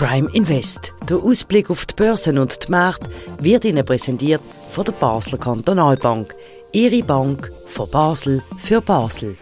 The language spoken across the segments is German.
Prime Invest. Der Ausblick auf die Börsen und die Märkte wird Ihnen präsentiert von der Basler Kantonalbank. Ihre Bank von Basel für Basel.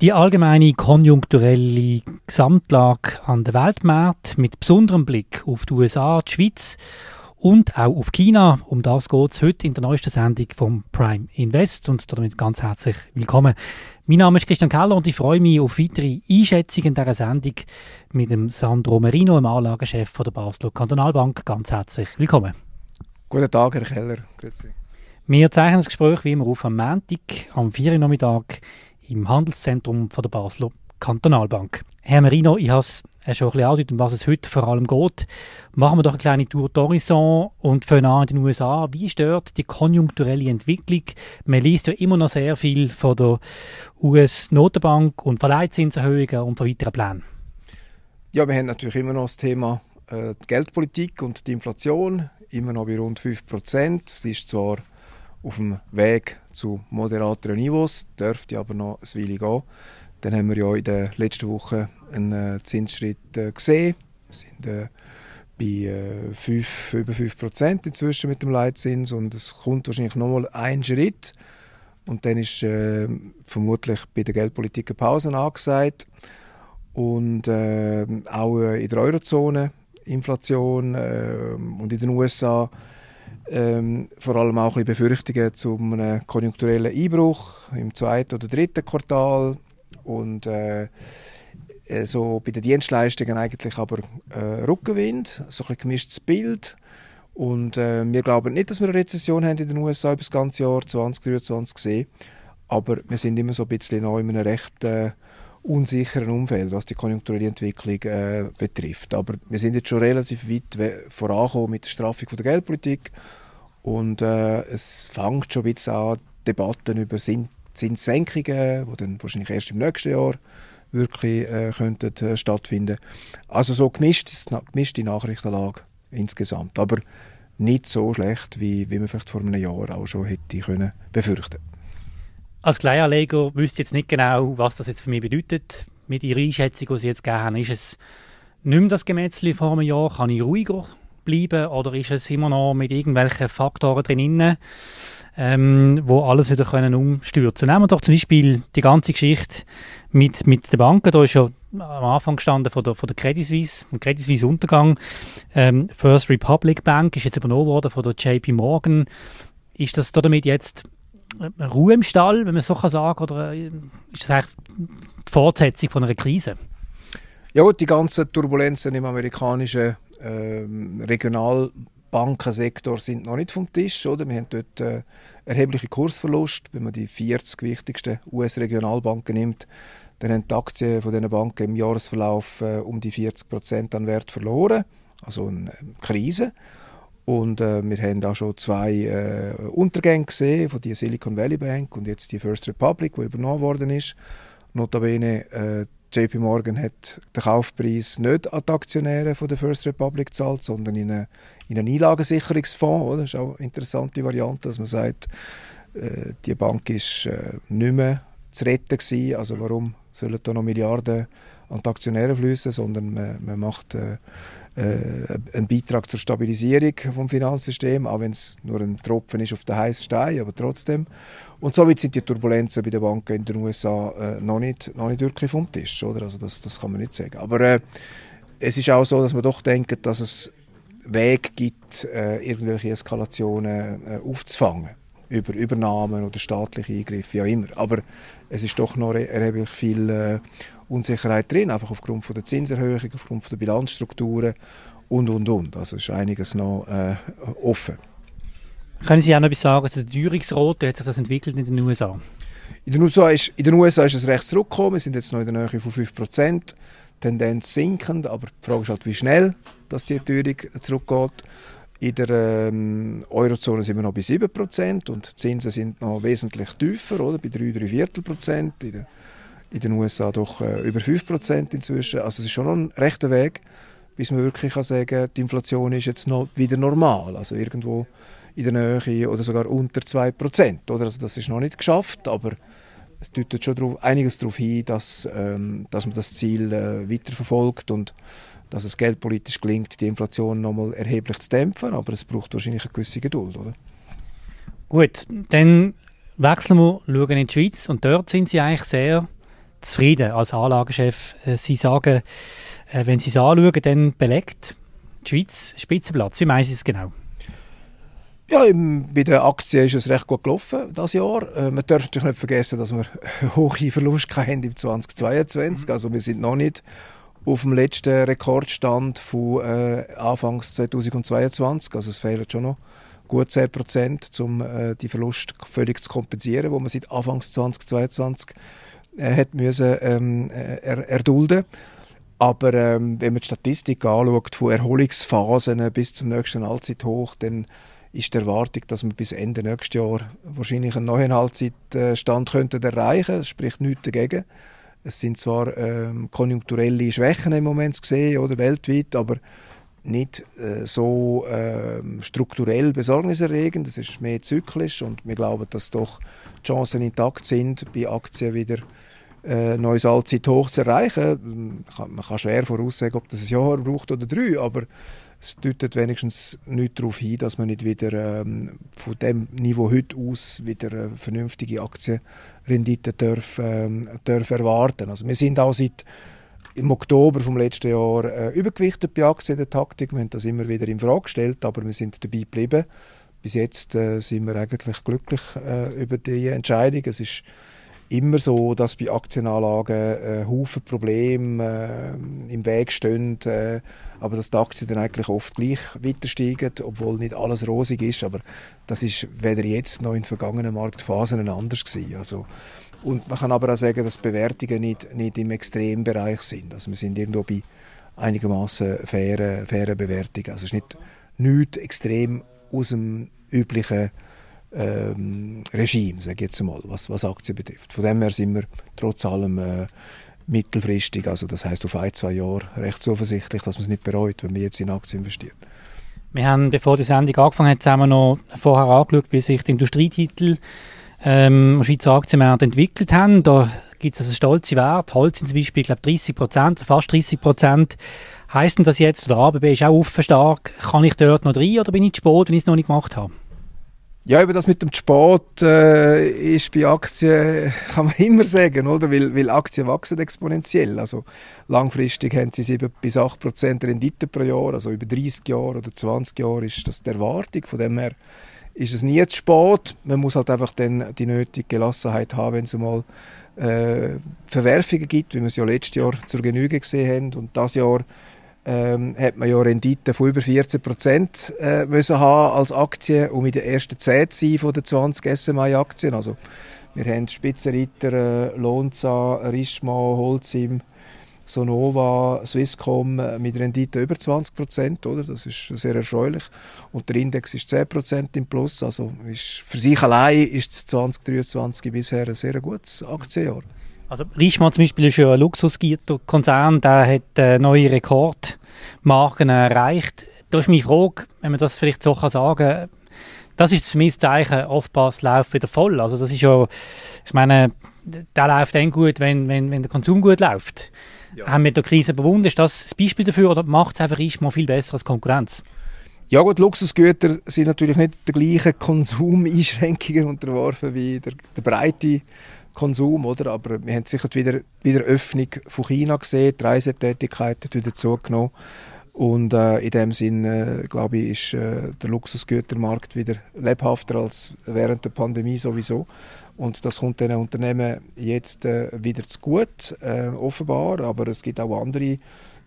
Die allgemeine konjunkturelle Gesamtlage an der Weltmarkt mit besonderem Blick auf die USA, die Schweiz und auch auf China. Um das geht es heute in der neuesten Sendung vom Prime Invest und damit ganz herzlich willkommen. Mein Name ist Christian Keller und ich freue mich auf weitere Einschätzungen dieser Sendung mit dem Sandro Merino, dem Anlagechef der Basler Kantonalbank. Ganz herzlich willkommen. Guten Tag, Herr Keller. Grüezi. Wir zeichnen das Gespräch wie immer auf am Montag, am 4. Nachmittag im Handelszentrum von der Basler Kantonalbank. Herr Merino, ich habe es schon ein bisschen angedeutet, um was es heute vor allem geht. Machen wir doch eine kleine Tour d'Horizon und fangen an in den USA. Wie stört die konjunkturelle Entwicklung? Man liest ja immer noch sehr viel von der US-Notenbank und von Leitzinserhöhungen und von weiteren Plänen. Ja, wir haben natürlich immer noch das Thema äh, Geldpolitik und die Inflation, immer noch bei rund 5%. Es ist zwar auf dem Weg zu moderateren Niveaus, dürfte aber noch ein Weile gehen. Dann haben wir ja in der letzten Woche einen äh, Zinsschritt äh, gesehen. Wir sind äh, bei äh, 5, über 5% inzwischen mit dem Leitzins und es kommt wahrscheinlich nochmal ein Schritt. Und dann ist vermutlich bei der Geldpolitik eine Pause angesagt. Und auch in der Eurozone Inflation und in den USA ähm, vor allem auch ein bisschen Befürchtungen zu einem konjunkturellen Einbruch im zweiten oder dritten Quartal und äh, äh so bei den Dienstleistungen eigentlich aber äh, Rückenwind, so ein gemischtes Bild. Und äh, wir glauben nicht, dass wir eine Rezession haben in den USA über das ganze Jahr 2023 gesehen, aber wir sind immer so ein bisschen noch in einem recht äh, unsicheren Umfeld, was die konjunkturelle Entwicklung äh, betrifft. Aber wir sind jetzt schon relativ weit vorangekommen mit der Straffung der Geldpolitik. Und äh, es fängt schon ein bisschen an, Debatten über Zinssenkungen, die dann wahrscheinlich erst im nächsten Jahr wirklich äh, könnten, äh, stattfinden. Also so gemischt, gemischte Nachrichtenlage insgesamt, aber nicht so schlecht, wie, wie man vielleicht vor einem Jahr auch schon hätte können befürchten als Kleinanleger wüsste jetzt nicht genau, was das jetzt für mich bedeutet. Mit Ihrer Einschätzung, die Sie jetzt gegeben haben, ist es nicht mehr das Gemetzli vor einem Jahr? Kann ich ruhiger bleiben oder ist es immer noch mit irgendwelchen Faktoren drin, ähm, wo alles wieder können umstürzen Nehmen wir doch zum Beispiel die ganze Geschichte mit, mit den Banken. Da ist ja am Anfang gestanden von der, von der Credit Suisse, vom Credit Suisse Untergang. Ähm, First Republic Bank ist jetzt übernommen worden von der JP Morgan. Ist das damit jetzt Ruhe im Stall, wenn man so kann sagen oder ist das eigentlich die Fortsetzung von einer Krise? Ja gut, die ganzen Turbulenzen im amerikanischen äh, Regionalbankensektor sind noch nicht vom Tisch. Oder? Wir haben dort äh, erhebliche Kursverluste. Wenn man die 40 wichtigsten US-Regionalbanken nimmt, dann haben die Aktien von diesen Banken im Jahresverlauf äh, um die 40 Prozent an Wert verloren. Also eine Krise. Und äh, wir haben auch schon zwei äh, Untergänge gesehen, von der Silicon Valley Bank und jetzt die First Republic, die übernommen worden ist. Notabene, äh, JP Morgan hat den Kaufpreis nicht an die Aktionäre von der First Republic gezahlt, sondern in, eine, in einen Einlagensicherungsfonds. Oder? Das ist auch eine interessante Variante, dass man sagt, äh, die Bank ist äh, nicht mehr zu retten gewesen, also warum sollen da noch Milliarden an die Aktionäre fließen, sondern man, man macht äh, ein Beitrag zur Stabilisierung vom Finanzsystem, auch wenn es nur ein Tropfen ist auf den heißen Stein, aber trotzdem. Und somit sind die Turbulenzen bei den Banken in den USA äh, noch, nicht, noch nicht wirklich vom Tisch, oder? Also das, das kann man nicht sagen. Aber äh, es ist auch so, dass man doch denkt, dass es Weg gibt, äh, irgendwelche Eskalationen äh, aufzufangen über Übernahmen oder staatliche Eingriffe, wie auch immer. Aber es ist doch noch erheblich viel äh, Unsicherheit drin, einfach aufgrund von der Zinserhöhung, aufgrund von der Bilanzstrukturen und, und, und. Also ist einiges noch äh, offen. Können Sie auch noch etwas sagen zu der Teuerungsrate? Wie hat sich das entwickelt in den USA? In den USA ist, in den USA ist es recht zurückgekommen. Wir sind jetzt noch in der Nähe von 5%. Tendenz sinkend, aber die Frage ist halt, wie schnell dass die Teuerung zurückgeht. In der ähm, Eurozone sind wir noch bei 7% und die Zinsen sind noch wesentlich tiefer, oder? bei 3, 3 Viertel Prozent. In, in den USA doch äh, über 5% inzwischen. Also es ist schon noch ein rechter Weg, bis man wirklich kann sagen die Inflation ist jetzt noch wieder normal. Also irgendwo in der Nähe oder sogar unter 2%. Oder? Also das ist noch nicht geschafft, aber es deutet schon drauf, einiges darauf hin, dass, ähm, dass man das Ziel äh, weiterverfolgt und dass es geldpolitisch gelingt, die Inflation nochmal erheblich zu dämpfen, aber es braucht wahrscheinlich eine gewisse Geduld, oder? Gut, dann wechseln wir, schauen in die Schweiz und dort sind Sie eigentlich sehr zufrieden als Anlagechef. Äh, Sie sagen, äh, wenn Sie es anschauen, dann belegt die Schweiz Spitzenplatz. Wie meinen Sie es genau? Ja, im, bei den Aktien ist es recht gut gelaufen das Jahr. Äh, man darf natürlich nicht vergessen, dass wir hohe Verluste haben im 2022. Mhm. Also wir sind noch nicht auf dem letzten Rekordstand von äh, Anfangs 2022. Also es fehlen schon noch gut 10 Prozent, um äh, die Verlust völlig zu kompensieren, wo man seit Anfangs 2022 äh, hat müssen, ähm, äh, er, erdulden. Aber ähm, wenn man die Statistik anschaut, von Erholungsphasen bis zum nächsten Allzeithoch, dann ist die Erwartung, dass wir bis Ende nächstes Jahr wahrscheinlich einen neuen Allzeitstand könnten erreichen. Es spricht nichts dagegen. Es sind zwar ähm, konjunkturelle Schwächen im Moment zu sehen, oder weltweit, aber nicht äh, so äh, strukturell besorgniserregend. Es ist mehr zyklisch und wir glauben, dass doch die Chancen intakt sind, bei Aktien wieder äh, neues Allzeithoch zu erreichen. Man kann schwer voraussagen, ob das ein Jahr braucht oder drei, aber es deutet wenigstens nicht darauf hin, dass man nicht wieder ähm, von dem Niveau heute aus wieder eine vernünftige Aktienrendite darf, ähm, darf erwarten. Also wir sind auch seit im Oktober vom letzten Jahr äh, übergewichtet bei Aktien der Taktik. Wir haben das immer wieder in Frage gestellt, aber wir sind dabei geblieben. Bis jetzt äh, sind wir eigentlich glücklich äh, über die Entscheidung. Es ist immer so, dass bei Aktienanlagen äh, Haufen Probleme äh, im Weg stehen, äh, aber dass die Aktien dann eigentlich oft gleich weiter steigen, obwohl nicht alles rosig ist. Aber das ist weder jetzt noch in vergangenen Marktphasen anders gewesen. Also, und man kann aber auch sagen, dass Bewertungen nicht, nicht im Extrembereich sind. Also wir sind irgendwo bei einigermaßen fairen, fairen Bewertungen. Also es ist nicht nichts extrem aus dem üblichen ähm, Regime, sage ich jetzt mal, was, was Aktien betrifft. Von dem her sind wir trotz allem äh, mittelfristig, also das heißt auf ein, zwei Jahre, recht zuversichtlich, dass man es nicht bereut, wenn man jetzt in Aktien investiert. Wir haben, bevor die Sendung angefangen hat, zusammen noch vorher angeschaut, wie sich die Industrietitel ähm, Schweizer Aktienmärkte entwickelt haben. Da gibt es also stolze Werte. Holz sind zum Beispiel, ich glaube 30 Prozent, fast 30 Prozent. Heißt denn das jetzt, oder ABB ist auch offen stark, kann ich dort noch rein oder bin ich zu spät, wenn ich es noch nicht gemacht habe? Ja, über das mit dem Sport äh, ist bei Aktien, kann man immer sagen, oder? Weil, weil Aktien wachsen exponentiell. Also langfristig haben sie 7 bis 8 Prozent Rendite pro Jahr, also über 30 Jahre oder 20 Jahre ist das die Erwartung. Von dem her ist es nie zu spät. Man muss halt einfach dann die nötige Gelassenheit haben, wenn es mal äh, Verwerfungen gibt, wie wir es ja letztes Jahr zur Genüge gesehen haben. Und das Jahr ähm, hat man ja Rendite von über 14 Prozent äh, müssen haben als Aktie, um in der ersten 10 zu sein von den 20 SMI-Aktien. Also wir haben Spitzenreiter, äh, Lonza, Richemont, Holcim, Sonova, Swisscom äh, mit Rendite über 20 Prozent, oder? Das ist sehr erfreulich. Und der Index ist 10 Prozent im Plus. Also ist, für sich allein ist 2023 bisher ein sehr gutes Aktienjahr. Also Richemont zum Beispiel ist ja ein Luxusgüterkonzern, der hat äh, neue Rekordmarken erreicht. Da ist meine Frage, wenn man das vielleicht so kann sagen das ist für mich das Zeichen, oftmals läuft wieder voll. Also das ist ja, ich meine, der läuft dann gut, wenn, wenn, wenn der Konsum gut läuft. Ja. Haben wir die Krise bewundert? Ist das das Beispiel dafür oder macht es einfach Richemont viel besser als Konkurrenz? Ja gut, Luxusgüter sind natürlich nicht der gleichen Konsumeinschränkungen unterworfen wie der, der breite Konsum, oder? Aber wir haben sicher wieder, wieder Öffnung von China gesehen, die Reisetätigkeit hat wieder zugenommen. Und äh, in dem Sinn, äh, glaube ich, ist äh, der Luxusgütermarkt wieder lebhafter als während der Pandemie sowieso. Und das kommt den Unternehmen jetzt äh, wieder zu gut, äh, offenbar. Aber es gibt auch andere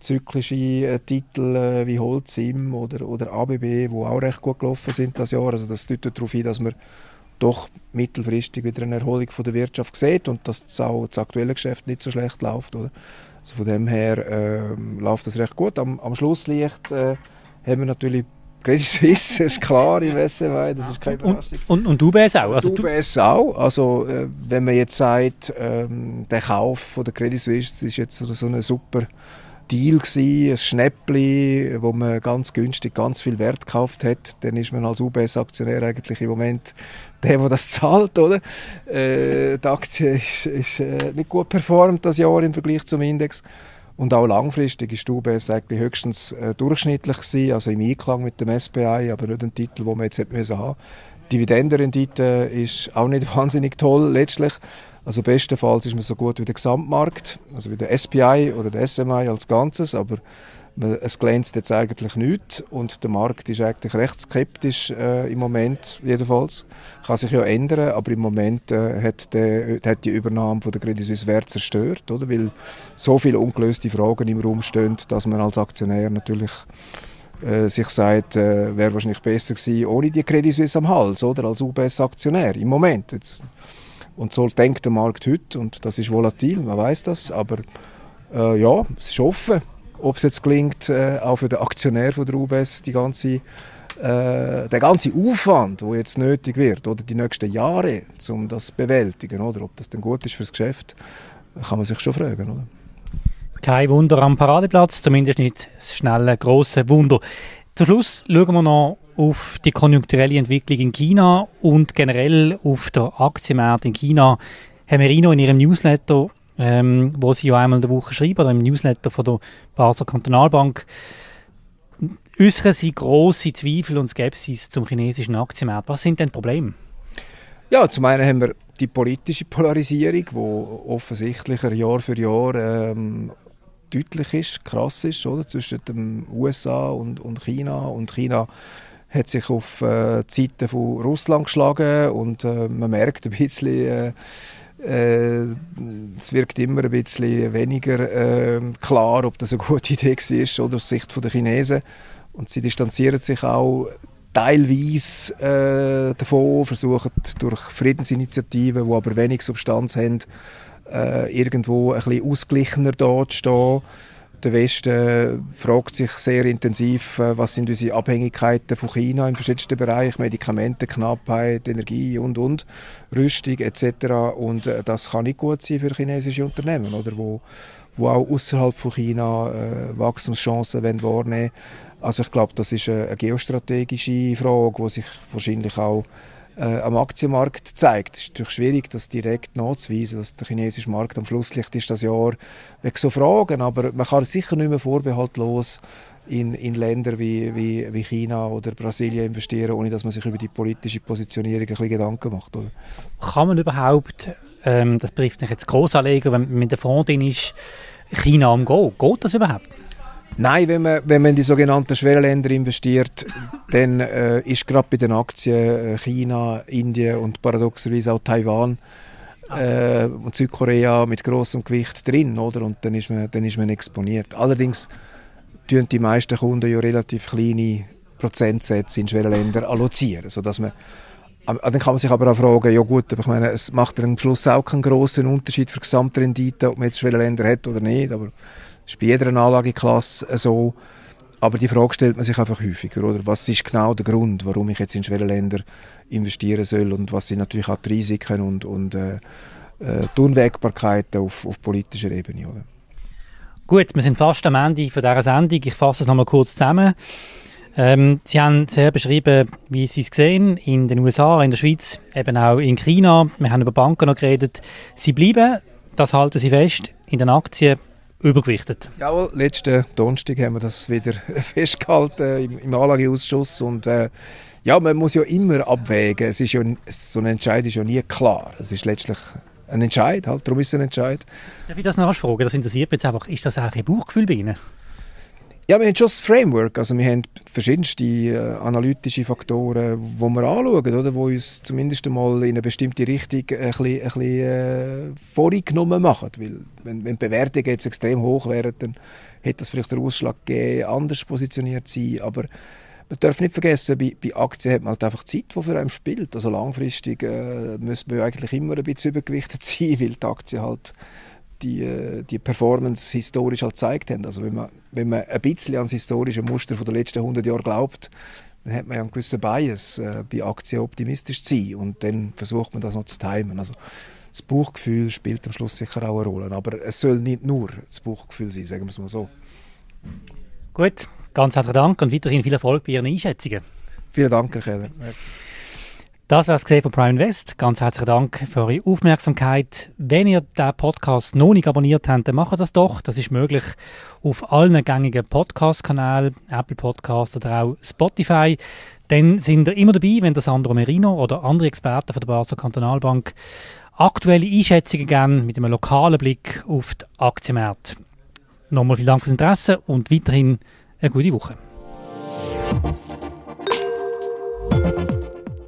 zyklische äh, Titel wie Holcim oder, oder ABB, die auch recht gut gelaufen sind das Jahr. Also das deutet darauf hin, dass wir doch mittelfristig wieder eine Erholung von der Wirtschaft sieht und dass das auch das aktuelle Geschäft nicht so schlecht läuft. Oder? Also von dem her äh, läuft das recht gut. Am, am Schlusslicht äh, haben wir natürlich Credit Suisse, ist klar im SMI, das ist keine Überraschung. Und, und, und UBS auch? Also UBS auch. Also äh, wenn man jetzt sagt, ähm, der Kauf von der Credit Suisse ist jetzt so eine super Deal gewesen, ein Schnäppli, wo man ganz günstig ganz viel Wert gekauft hat. Dann ist man als UBS-Aktionär eigentlich im Moment der, der das zahlt, oder? Äh, die Aktie ist, ist äh, nicht gut performt das Jahr im Vergleich zum Index. Und auch langfristig ist die UBS eigentlich höchstens äh, durchschnittlich gewesen, also im Einklang mit dem SPI, aber nicht ein Titel, den man jetzt hätte müssen haben. Dividendenrendite ist auch nicht wahnsinnig toll letztlich. Also bestenfalls ist man so gut wie der Gesamtmarkt, also wie der SPI oder der SMI als Ganzes, aber es glänzt jetzt eigentlich nicht und der Markt ist eigentlich recht skeptisch äh, im Moment jedenfalls. Kann sich ja ändern, aber im Moment äh, hat, der, hat, die Übernahme von der Credit Suisse Wert zerstört, oder? weil so viele ungelöste Fragen im Raum stehen, dass man als Aktionär natürlich äh, sich sagt, äh, wäre wahrscheinlich besser gewesen ohne die Credit Suisse am Hals, oder als UBS-Aktionär im Moment. Jetzt, und so denkt der Markt heute und das ist volatil, man weiß das, aber äh, ja, es ist offen ob es jetzt gelingt, äh, auch für den Aktionär von der UBS die ganze, äh, der ganze Aufwand, der jetzt nötig wird, oder die nächsten Jahre, um das zu bewältigen, oder ob das dann gut ist fürs Geschäft, kann man sich schon fragen. Oder? Kein Wunder am Paradeplatz, zumindest nicht das schnelle, grosse Wunder. Zum Schluss schauen wir noch auf die konjunkturelle Entwicklung in China und generell auf der Aktienmarkt in China. Herr Merino in Ihrem Newsletter ähm, wo sie ja einmal in der Woche schreiben, oder im Newsletter von der Basler Kantonalbank, äußern sie grosse Zweifel und Skepsis zum chinesischen Aktienmarkt. Was sind denn die Probleme? Ja, zum einen haben wir die politische Polarisierung, die offensichtlicher Jahr für Jahr ähm, deutlich ist, krass ist, oder? zwischen den USA und, und China. Und China hat sich auf äh, die Seite von Russland geschlagen und äh, man merkt ein bisschen, äh, äh, es wirkt immer ein bisschen weniger äh, klar, ob das eine gute Idee war oder aus Sicht der Chinesen. Und sie distanzieren sich auch teilweise äh, davon, versuchen durch Friedensinitiativen, die aber wenig Substanz haben, äh, irgendwo ein bisschen ausgeglichener dazustehen. Der Westen fragt sich sehr intensiv, äh, was sind unsere Abhängigkeiten von China in verschiedensten Bereichen, Medikamentenknappheit, Energie und und, Rüstung etc. Und äh, das kann nicht gut sein für chinesische Unternehmen, oder wo, wo auch außerhalb von China äh, Wachstumschancen wahrnehmen wollen. Also ich glaube, das ist eine geostrategische Frage, die sich wahrscheinlich auch äh, am Aktienmarkt zeigt. Es ist natürlich schwierig, das direkt nachzuweisen, dass der chinesische Markt am Schlusslicht ist das Jahr wegen so Fragen, aber man kann sicher nicht mehr vorbehaltlos in, in Länder wie, wie, wie China oder Brasilien investieren, ohne dass man sich über die politische Positionierung ein bisschen Gedanken macht. Oder? Kann man überhaupt, ähm, das betrifft mich jetzt Grossanleger, wenn man mit der Fonds drin ist, China umgehen? Geht das überhaupt? Nein, wenn man, wenn man in die sogenannten Schwellenländer investiert, dann äh, ist gerade bei den Aktien äh, China, Indien und paradoxerweise auch Taiwan äh, und Südkorea mit großem Gewicht drin, oder? Und dann ist man, dann ist man exponiert. Allerdings tun die meisten Kunden ja relativ kleine Prozentsätze in Schwellenländer allozieren, sodass man dann kann man sich aber auch fragen, ja gut, aber ich meine, es macht am Schluss auch keinen großen Unterschied für die Gesamtrendite, ob man jetzt Schwellenländer hat oder nicht, aber ist bei jeder Anlageklasse so. Aber die Frage stellt man sich einfach häufiger, oder? Was ist genau der Grund, warum ich jetzt in Schwellenländer investieren soll und was sind natürlich auch die Risiken und, und äh, äh, die Unwägbarkeiten auf, auf politischer Ebene, oder? Gut, wir sind fast am Ende von dieser Sendung. Ich fasse es nochmal kurz zusammen. Ähm, Sie haben sehr beschrieben, wie Sie es sehen, in den USA, in der Schweiz, eben auch in China. Wir haben über Banken noch geredet. Sie bleiben, das halten Sie fest, in den Aktien übergewichtet. Jawohl, letzten Donnerstag haben wir das wieder festgehalten im, im Anlageausschuss und äh, ja, man muss ja immer abwägen. Es ist ja, so ein Entscheid ist ja nie klar. Es ist letztlich ein Entscheid, halt, darum ist es ein Entscheid. Darf ich das nachfragen? Das interessiert mich jetzt einfach. Ist das auch ein Bauchgefühl bei Ihnen? Ja, wir haben schon das Framework, also wir haben verschiedenste äh, analytische Faktoren, die wir anschauen, oder, wo uns zumindest einmal in eine bestimmte Richtung ein bisschen, ein bisschen äh, vorgenommen machen. Weil wenn, wenn die Bewertungen jetzt extrem hoch wären, dann hätte das vielleicht der Ausschlag gegeben, anders positioniert zu sein, aber man darf nicht vergessen, bei, bei Aktien hat man halt einfach Zeit, die für einen spielt. Also langfristig äh, müssen wir eigentlich immer ein bisschen übergewichtet sein, weil die Aktie halt die, die Performance historisch halt gezeigt haben. Also wenn man, wenn man ein bisschen ans historische Muster von den letzten 100 Jahren glaubt, dann hat man ja einen gewissen Bias, äh, bei Aktien optimistisch zu sein und dann versucht man das noch zu timen. Also das Bauchgefühl spielt am Schluss sicher auch eine Rolle. Aber es soll nicht nur das Bauchgefühl sein, sagen wir es mal so. Gut, ganz herzlichen Dank und weiterhin viel Erfolg bei Ihren Einschätzungen. Vielen Dank, Herr Keller. Das war es von Prime Invest. Ganz herzlichen Dank für eure Aufmerksamkeit. Wenn ihr den Podcast noch nicht abonniert habt, dann macht das doch. Das ist möglich auf allen gängigen Podcast-Kanälen, Apple Podcast oder auch Spotify. Dann sind ihr immer dabei, wenn der Sandro Merino oder andere Experten von der Basel Kantonalbank aktuelle Einschätzungen geben mit einem lokalen Blick auf die Aktienmärkte. Nochmal vielen Dank fürs Interesse und weiterhin eine gute Woche.